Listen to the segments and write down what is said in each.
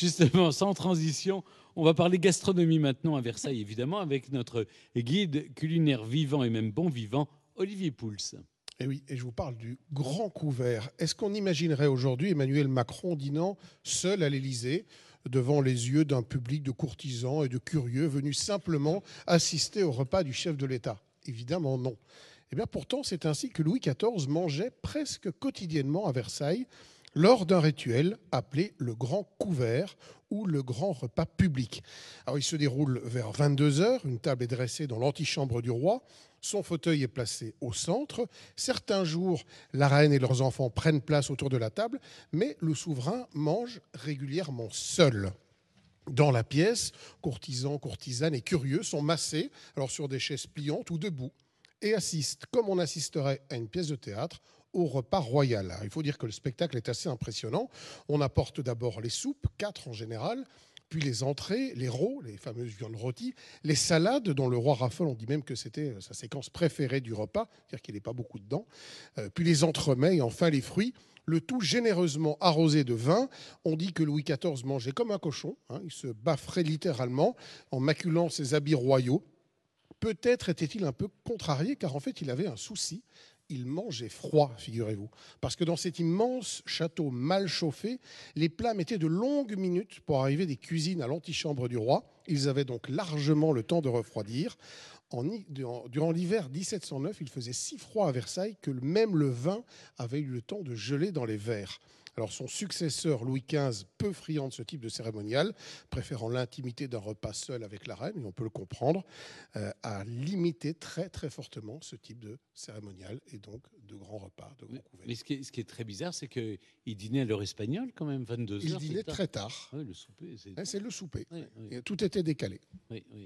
Justement, sans transition, on va parler gastronomie maintenant à Versailles, évidemment, avec notre guide culinaire vivant et même bon vivant, Olivier Pouls. Et oui, et je vous parle du grand couvert. Est-ce qu'on imaginerait aujourd'hui Emmanuel Macron dînant seul à l'Élysée devant les yeux d'un public de courtisans et de curieux venus simplement assister au repas du chef de l'État? Évidemment non. Eh bien pourtant, c'est ainsi que Louis XIV mangeait presque quotidiennement à Versailles lors d'un rituel appelé le grand couvert ou le grand repas public. Alors il se déroule vers 22 heures, une table est dressée dans l'antichambre du roi, son fauteuil est placé au centre. Certains jours, la reine et leurs enfants prennent place autour de la table, mais le souverain mange régulièrement seul. Dans la pièce, courtisans, courtisanes et curieux sont massés, alors sur des chaises pliantes ou debout, et assistent, comme on assisterait à une pièce de théâtre, au repas royal. il faut dire que le spectacle est assez impressionnant. On apporte d'abord les soupes, quatre en général, puis les entrées, les rots, les fameuses viandes rôties, les salades, dont le roi raffole, on dit même que c'était sa séquence préférée du repas, c'est-à-dire qu'il n'est pas beaucoup dedans, euh, puis les entremets et enfin les fruits, le tout généreusement arrosé de vin. On dit que Louis XIV mangeait comme un cochon, hein. il se bafferait littéralement en maculant ses habits royaux. Peut-être était-il un peu contrarié, car en fait il avait un souci, il mangeait froid, figurez-vous. Parce que dans cet immense château mal chauffé, les plats mettaient de longues minutes pour arriver des cuisines à l'antichambre du roi. Ils avaient donc largement le temps de refroidir. Durant l'hiver 1709, il faisait si froid à Versailles que même le vin avait eu le temps de geler dans les verres. Alors son successeur Louis XV, peu friand de ce type de cérémonial, préférant l'intimité d'un repas seul avec la reine, et on peut le comprendre, euh, a limité très très fortement ce type de cérémonial et donc de grands repas, de grands couverts. Mais ce qui, est, très bizarre, c'est qu'il dînait à l'heure espagnole quand même, 22 heures. Il dînait très tard. le souper. C'est le souper. tout était décalé.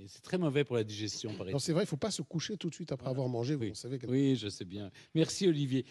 C'est très mauvais pour la digestion. Non, c'est vrai, il ne faut pas se coucher tout de suite après avoir mangé. Vous savez oui, je sais bien. Merci Olivier.